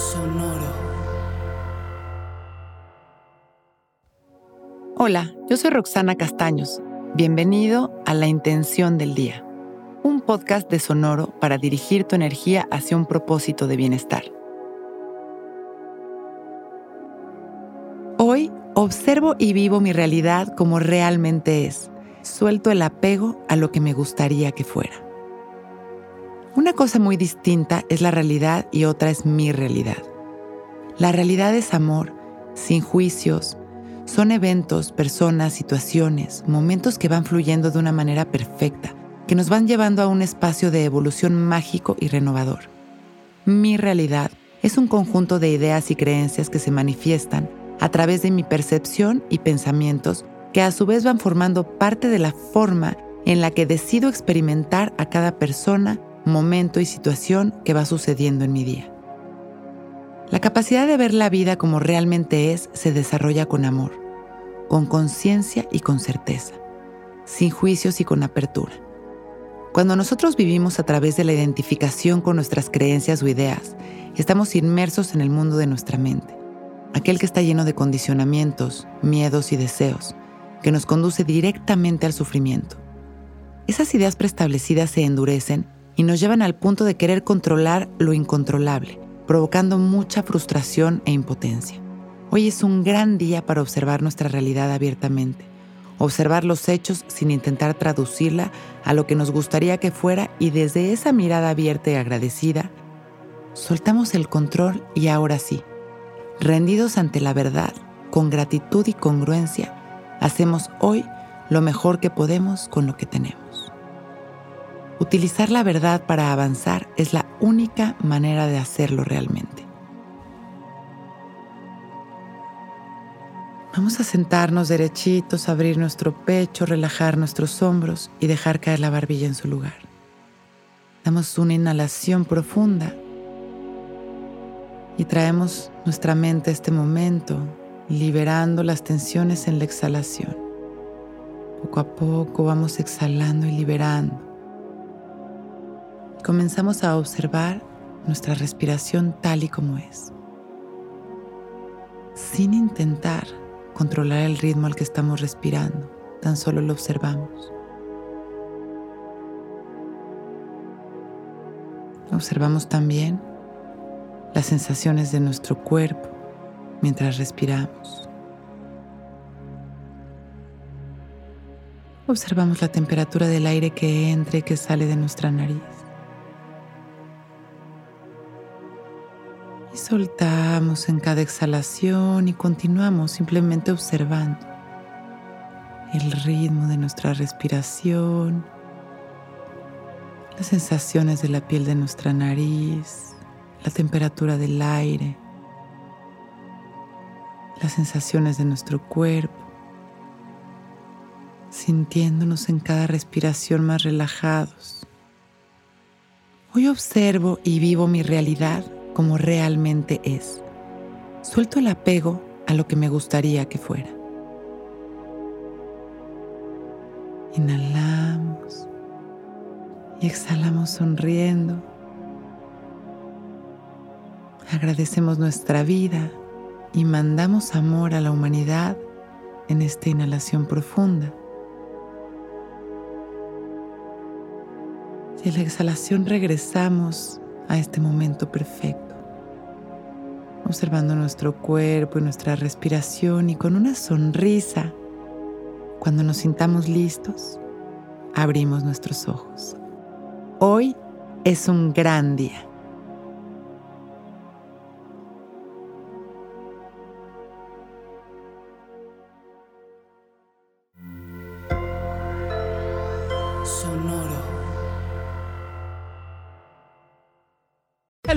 Sonoro. Hola, yo soy Roxana Castaños. Bienvenido a La Intención del Día, un podcast de Sonoro para dirigir tu energía hacia un propósito de bienestar. Hoy observo y vivo mi realidad como realmente es. Suelto el apego a lo que me gustaría que fuera. Una cosa muy distinta es la realidad y otra es mi realidad. La realidad es amor, sin juicios. Son eventos, personas, situaciones, momentos que van fluyendo de una manera perfecta, que nos van llevando a un espacio de evolución mágico y renovador. Mi realidad es un conjunto de ideas y creencias que se manifiestan a través de mi percepción y pensamientos que a su vez van formando parte de la forma en la que decido experimentar a cada persona, momento y situación que va sucediendo en mi día. La capacidad de ver la vida como realmente es se desarrolla con amor, con conciencia y con certeza, sin juicios y con apertura. Cuando nosotros vivimos a través de la identificación con nuestras creencias o ideas, estamos inmersos en el mundo de nuestra mente, aquel que está lleno de condicionamientos, miedos y deseos, que nos conduce directamente al sufrimiento. Esas ideas preestablecidas se endurecen y nos llevan al punto de querer controlar lo incontrolable, provocando mucha frustración e impotencia. Hoy es un gran día para observar nuestra realidad abiertamente, observar los hechos sin intentar traducirla a lo que nos gustaría que fuera y desde esa mirada abierta y agradecida, soltamos el control y ahora sí, rendidos ante la verdad, con gratitud y congruencia, hacemos hoy lo mejor que podemos con lo que tenemos. Utilizar la verdad para avanzar es la única manera de hacerlo realmente. Vamos a sentarnos derechitos, abrir nuestro pecho, relajar nuestros hombros y dejar caer la barbilla en su lugar. Damos una inhalación profunda y traemos nuestra mente a este momento, liberando las tensiones en la exhalación. Poco a poco vamos exhalando y liberando comenzamos a observar nuestra respiración tal y como es, sin intentar controlar el ritmo al que estamos respirando, tan solo lo observamos. Observamos también las sensaciones de nuestro cuerpo mientras respiramos. Observamos la temperatura del aire que entra y que sale de nuestra nariz. Soltamos en cada exhalación y continuamos simplemente observando el ritmo de nuestra respiración, las sensaciones de la piel de nuestra nariz, la temperatura del aire, las sensaciones de nuestro cuerpo, sintiéndonos en cada respiración más relajados. Hoy observo y vivo mi realidad como realmente es. Suelto el apego a lo que me gustaría que fuera. Inhalamos y exhalamos sonriendo. Agradecemos nuestra vida y mandamos amor a la humanidad en esta inhalación profunda. Y en la exhalación regresamos a este momento perfecto, observando nuestro cuerpo y nuestra respiración y con una sonrisa, cuando nos sintamos listos, abrimos nuestros ojos. Hoy es un gran día. Sonoro.